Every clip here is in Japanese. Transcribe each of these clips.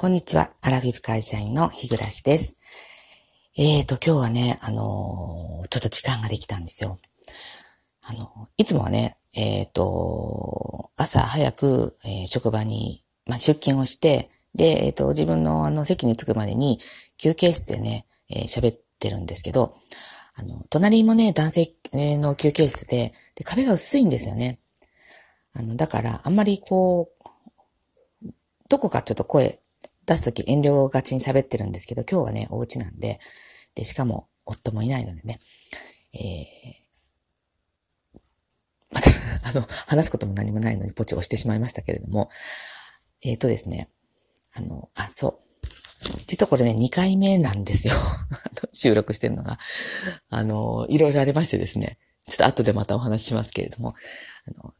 こんにちは。アラフィフ会社員の日暮です。えーと、今日はね、あのー、ちょっと時間ができたんですよ。あの、いつもはね、えっ、ー、と、朝早く、えー、職場に、まあ、出勤をして、で、えっ、ー、と、自分のあの席に着くまでに休憩室でね、え喋ってるんですけど、あの、隣もね、男性の休憩室で、で、壁が薄いんですよね。あの、だから、あんまりこう、どこかちょっと声出すとき遠慮がちに喋ってるんですけど、今日はね、お家なんで、で、しかも夫もいないのでね、えー、また、あの、話すことも何もないのにポチを押してしまいましたけれども、えっ、ー、とですね、あの、あ、そう。実はこれね、2回目なんですよ。収録してるのが。あの、いろいろありましてですね。ちょっと後でまたお話ししますけれども、あの、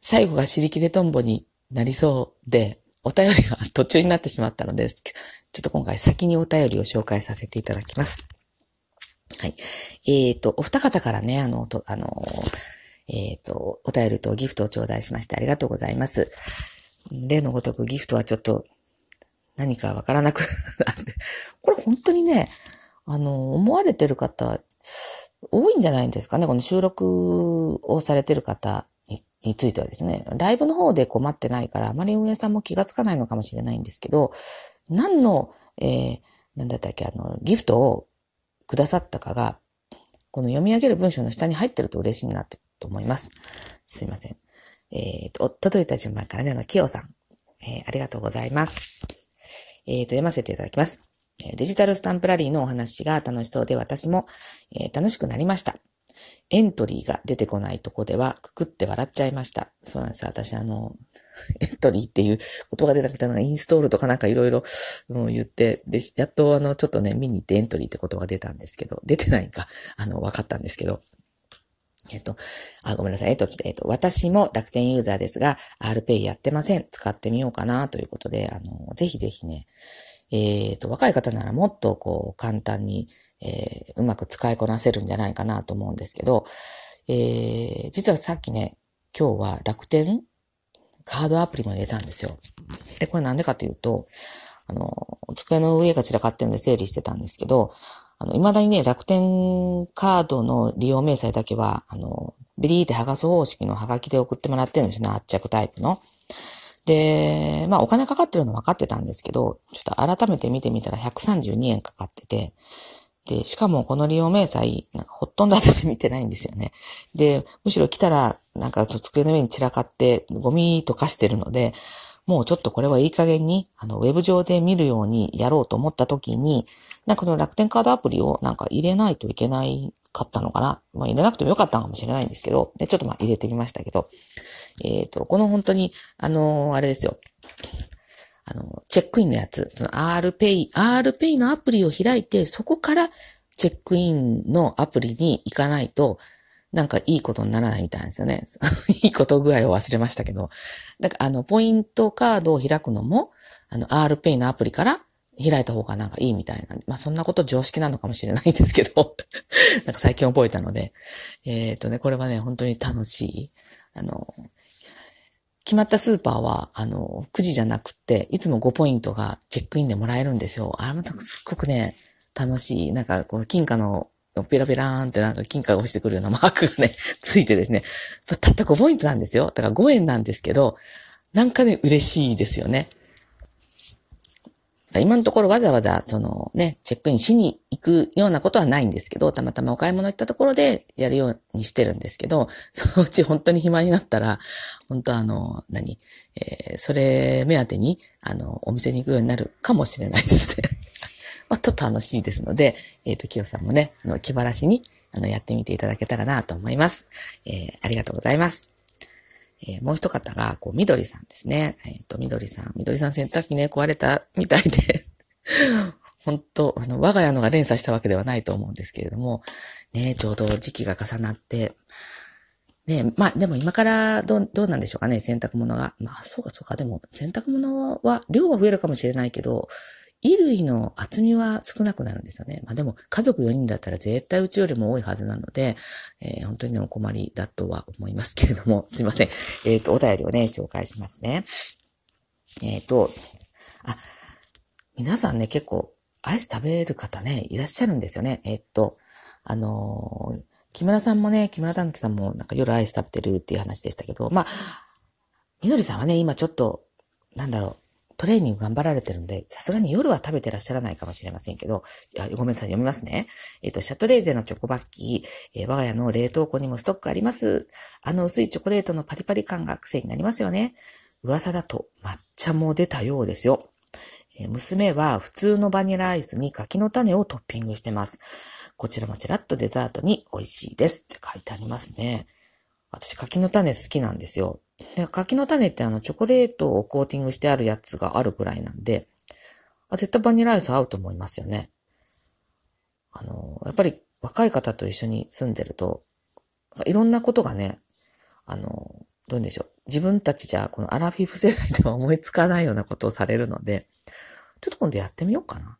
最後が尻切れトンボになりそうで、お便りが途中になってしまったので、ちょっと今回先にお便りを紹介させていただきます。はい。えっ、ー、と、お二方からね、あの、とあの、えっ、ー、と、お便りとギフトを頂戴しましてありがとうございます。例のごとくギフトはちょっと何かわからなく なって、これ本当にね、あの、思われてる方、多いんじゃないんですかね。この収録をされてる方についてはですね、ライブの方で困ってないから、あまり運営さんも気がつかないのかもしれないんですけど、何の、えー、なんだったっけ、あの、ギフトをくださったかが、この読み上げる文章の下に入ってると嬉しいなってと思います。すいません。えっ、ー、と、届いた順番からね、あの、キヨさん、えー、ありがとうございます。えっ、ー、と、読ませていただきます。デジタルスタンプラリーのお話が楽しそうで私も、え楽しくなりました。エントリーが出てこないとこでは、くくって笑っちゃいました。そうなんですよ。私、あの、エントリーっていう言葉が出なくて、なんかインストールとかなんかいろいろ言って、で、やっとあの、ちょっとね、見に行ってエントリーって言葉が出たんですけど、出てないか、あの、分かったんですけど、えっと、あ、ごめんなさい。えっと、えっと、私も楽天ユーザーですが、RPay やってません。使ってみようかなということで、あの、ぜひぜひね、えっ、と、若い方ならもっとこう、簡単に、えー、うまく使いこなせるんじゃないかなと思うんですけど、えー、実はさっきね、今日は楽天カードアプリも入れたんですよ。で、これなんでかというと、あの、机の上が散らかってるんで整理してたんですけど、あの、未だにね、楽天カードの利用明細だけは、あの、ビリーって剥がす方式のハガキで送ってもらってるんですね、圧着タイプの。で、まあお金かかってるの分かってたんですけど、ちょっと改めて見てみたら132円かかってて、で、しかもこの利用明細、なんかほとんど私見てないんですよね。で、むしろ来たら、なんか机の上に散らかってゴミとかしてるので、もうちょっとこれはいい加減に、あの、ウェブ上で見るようにやろうと思った時に、なんかこの楽天カードアプリをなんか入れないといけないかったのかな？まあ入れなくてもよかったのかもしれないんですけど、で、ちょっとまあ入れてみましたけど、えっ、ー、と、この本当に、あのー、あれですよ。あの、チェックインのやつ、その RPay、RPay のアプリを開いて、そこからチェックインのアプリに行かないと、なんかいいことにならないみたいなんですよね。いいこと具合を忘れましたけど。だか、あの、ポイントカードを開くのも、あの、RPay のアプリから開いた方がなんかいいみたいな、まあそんなこと常識なのかもしれないんですけど、なんか最近覚えたので、えっ、ー、とね、これはね、本当に楽しい。あの、決まったスーパーは、あの、9時じゃなくて、いつも5ポイントがチェックインでもらえるんですよ。あれもすっごくね、楽しい。なんか、こう、金貨の、ペラペラーンってなんか金貨が落ちてくるようなマークがね、ついてですね。たった5ポイントなんですよ。だから5円なんですけど、なんかね、嬉しいですよね。今のところわざわざ、そのね、チェックインしに行くようなことはないんですけど、たまたまお買い物行ったところでやるようにしてるんですけど、そのうち本当に暇になったら、本当あの、何、えー、それ目当てに、あの、お店に行くようになるかもしれないですね。まあ、ちょっと楽しいですので、えっ、ー、と、きよさんもね、あの気晴らしに、あの、やってみていただけたらなと思います。えー、ありがとうございます。えー、もう一方が、こう、みどりさんですね。えっ、と、みどりさん。みどりさん洗濯機ね、壊れたみたいで 本当、あの、我が家のが連鎖したわけではないと思うんですけれども、ね、ちょうど時期が重なって、ね、まあ、でも今からど、どうなんでしょうかね、洗濯物が。まあ、そうかそうか、でも、洗濯物は、量は増えるかもしれないけど、衣類の厚みは少なくなるんですよね。まあでも、家族4人だったら絶対うちよりも多いはずなので、えー、本当に、お困りだとは思いますけれども、すいません。えっ、ー、と、お便りをね、紹介しますね。えっ、ー、と、あ、皆さんね、結構、アイス食べる方ね、いらっしゃるんですよね。えっと、あの、木村さんもね、木村丹樹さんもなんか夜アイス食べてるっていう話でしたけど、まあ、みのりさんはね、今ちょっと、なんだろう、トレーニング頑張られてるんで、さすがに夜は食べてらっしゃらないかもしれませんけど、いやごめんなさい、読みますね。えっ、と、シャトレーゼのチョコバッキー、えー、我が家の冷凍庫にもストックあります。あの薄いチョコレートのパリパリ感が癖になりますよね。噂だと抹茶も出たようですよ。えー、娘は普通のバニラアイスに柿の種をトッピングしてます。こちらもちらっとデザートに美味しいですって書いてありますね。私柿の種好きなんですよ。柿の種ってあのチョコレートをコーティングしてあるやつがあるぐらいなんで、あ絶対バニラアイス合うと思いますよね。あの、やっぱり若い方と一緒に住んでると、いろんなことがね、あの、どうでしょう。自分たちじゃこのアラフィフ世代では思いつかないようなことをされるので、ちょっと今度やってみようかな。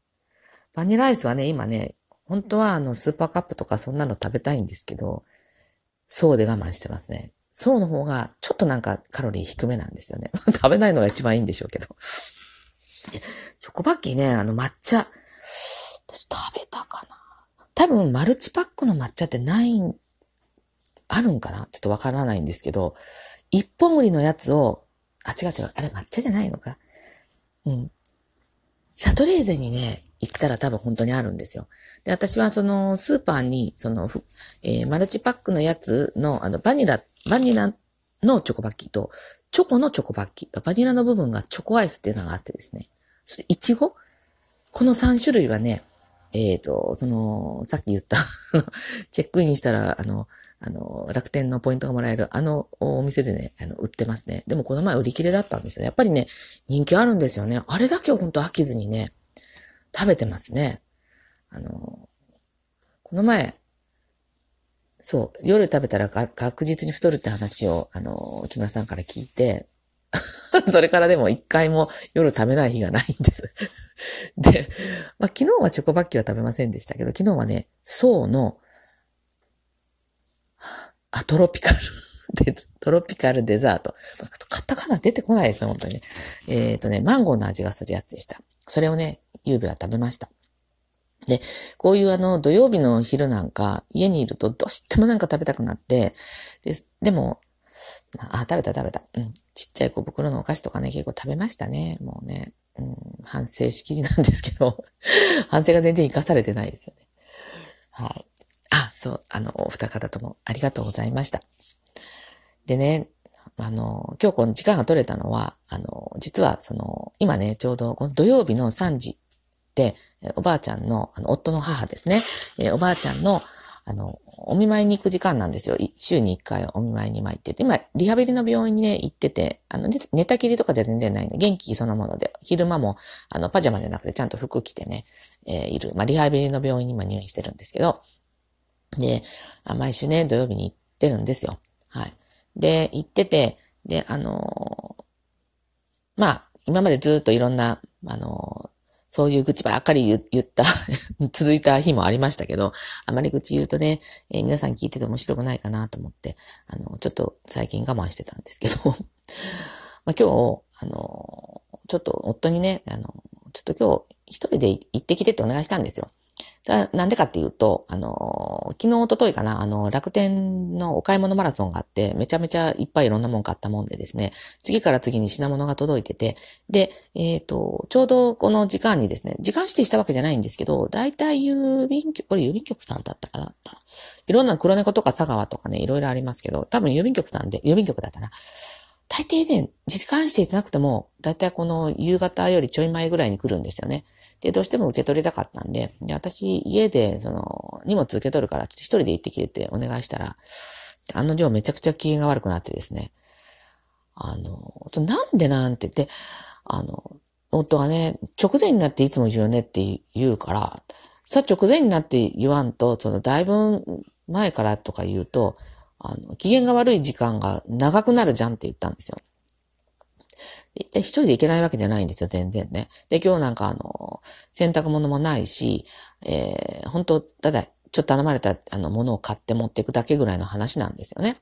バニラアイスはね、今ね、本当はあのスーパーカップとかそんなの食べたいんですけど、そうで我慢してますね。そうの方がちょっとなんかカロリー低めなんですよね。食べないのが一番いいんでしょうけど。チョコバッキーね、あの抹茶、私食べたかな多分マルチパックの抹茶ってない、あるんかなちょっとわからないんですけど、一本売りのやつを、あ、違う違う、あれ抹茶じゃないのかうん。シャトレーゼにね、行ったら多分本当にあるんですよ。で、私はそのスーパーに、その、えー、マルチパックのやつの、あの、バニラ、バニラのチョコバッキーと、チョコのチョコバッキー、バニラの部分がチョコアイスっていうのがあってですね。そして、イチゴ？この3種類はね、えっ、ー、と、その、さっき言った チェックインしたら、あの、あの、楽天のポイントがもらえる、あのお店でね、あの、売ってますね。でもこの前売り切れだったんですよ。やっぱりね、人気あるんですよね。あれだけは本当飽きずにね、食べてますね。あの、この前、そう、夜食べたら確実に太るって話を、あの、木村さんから聞いて、それからでも一回も夜食べない日がないんです で、まあ、昨日はチョコバッキーは食べませんでしたけど、昨日はね、層の、あ、トロピカル で、トロピカルデザート。カタカナ出てこないですよ、本当に。えっ、ー、とね、マンゴーの味がするやつでした。それをね、ゆうべは食べました。で、こういうあの、土曜日の昼なんか、家にいるとどうしてもなんか食べたくなって、で、でも、あ、食べた食べた。うん。ちっちゃい小袋のお菓子とかね、結構食べましたね。もうね、うん、反省しきりなんですけど、反省が全然活かされてないですよね。はい。あ、そう、あの、お二方ともありがとうございました。でね、あの、今日この時間が取れたのは、あの、実はその、今ね、ちょうどこの土曜日の3時、おばあちゃんの、あの、夫の母ですね、えおばあちゃんの、あの、お見舞いに行く時間なんですよ。週に1回お見舞いに参ってて、今、リハビリの病院にね、行ってて、あの、寝たきりとかじゃ全然ないんで、元気そのもので、昼間も、あの、パジャマでなくて、ちゃんと服着てね、えー、いる。まあ、リハビリの病院に今入院してるんですけど、で、毎週ね、土曜日に行ってるんですよ。はい。で、行ってて、で、あのー、まあ、今までずっといろんな、あのー、そういう愚痴ばっかり言った、続いた日もありましたけど、あまり愚痴言うとね、えー、皆さん聞いてて面白くないかなと思って、あの、ちょっと最近我慢してたんですけど、まあ今日、あの、ちょっと夫にね、あの、ちょっと今日一人で行ってきてってお願いしたんですよ。なんでかっていうと、あの、昨日、おとといかな、あの、楽天のお買い物マラソンがあって、めちゃめちゃいっぱいいろんなもん買ったもんでですね、次から次に品物が届いてて、で、えっ、ー、と、ちょうどこの時間にですね、時間指定したわけじゃないんですけど、だいたい郵便局、これ郵便局さんだったかな。いろんな黒猫とか佐川とかね、いろいろありますけど、多分郵便局さんで、郵便局だったら、大抵ね、時間指定してなくても、だいたいこの夕方よりちょい前ぐらいに来るんですよね。で、どうしても受け取りたかったんで、で私、家で、その、荷物受け取るから、ちょっと一人で行ってきててお願いしたら、案の定めちゃくちゃ機嫌が悪くなってですね、あの、なんでなんて言って、あの、夫がね、直前になっていつも言うよねって言うから、さ、直前になって言わんと、その、だいぶ前からとか言うと、あの、機嫌が悪い時間が長くなるじゃんって言ったんですよ。一人で行けないわけじゃないんですよ、全然ね。で、今日なんかあの、洗濯物もないし、えー、本当ただ、ちょっと頼まれた、あの、ものを買って持っていくだけぐらいの話なんですよね。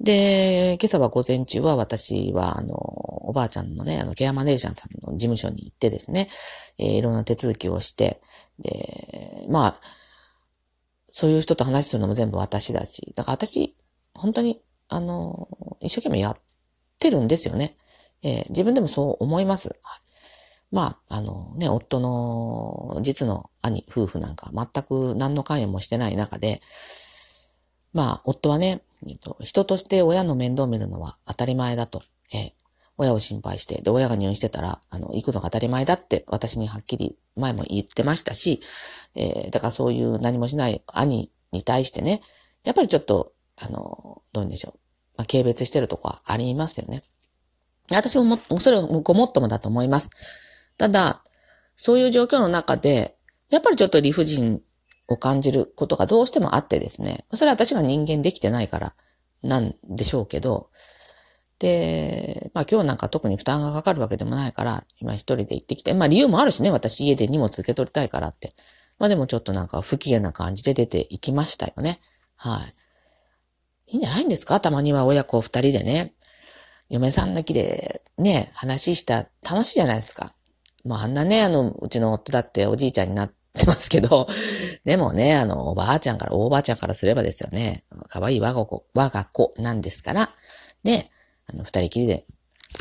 で、今朝は午前中は私は、あの、おばあちゃんのね、あの、ケアマネージャーさんの事務所に行ってですね、えー、いろんな手続きをして、で、まあ、そういう人と話するのも全部私だし、だから私、本当に、あの、一生懸命やってるんですよね。えー、自分でもそう思います。まあ、あのね、夫の実の兄、夫婦なんか全く何の関与もしてない中で、まあ、夫はね、えっと、人として親の面倒を見るのは当たり前だと、えー、親を心配して、で、親が入院してたら、あの、行くのが当たり前だって私にはっきり前も言ってましたし、えー、だからそういう何もしない兄に対してね、やっぱりちょっと、あの、どういうんでしょう。まあ、軽蔑してるとこはありますよね。私もも、それをごもっともだと思います。ただ、そういう状況の中で、やっぱりちょっと理不尽を感じることがどうしてもあってですね、それは私が人間できてないからなんでしょうけど、で、まあ今日なんか特に負担がかかるわけでもないから、今一人で行ってきて、まあ理由もあるしね、私家で荷物受け取りたいからって。まあでもちょっとなんか不機嫌な感じで出て行きましたよね。はい。いいんじゃないんですか？たまには親子二人でね、嫁さんだけでね、話した楽しいじゃないですか。まああんなね、あの、うちの夫だっておじいちゃんになってますけど、でもね、あの、おばあちゃんから、おばあちゃんからすればですよね、可愛い我が子、我が子なんですから、ね、あの、二人きりで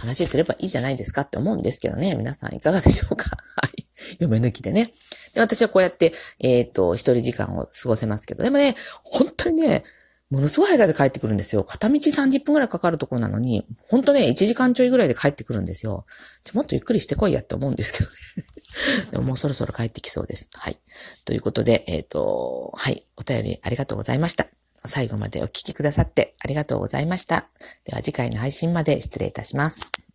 話すればいいじゃないですかって思うんですけどね、皆さんいかがでしょうか はい。嫁抜きでね。で、私はこうやって、えっ、ー、と、一人時間を過ごせますけど、でもね、本当にね、ものすごい速さで帰ってくるんですよ。片道30分くらいかかるところなのに、ほんとね、1時間ちょいぐらいで帰ってくるんですよ。ちょもっとゆっくりしてこいやって思うんですけどね。でももうそろそろ帰ってきそうです。はい。ということで、えっ、ー、と、はい。お便りありがとうございました。最後までお聴きくださってありがとうございました。では次回の配信まで失礼いたします。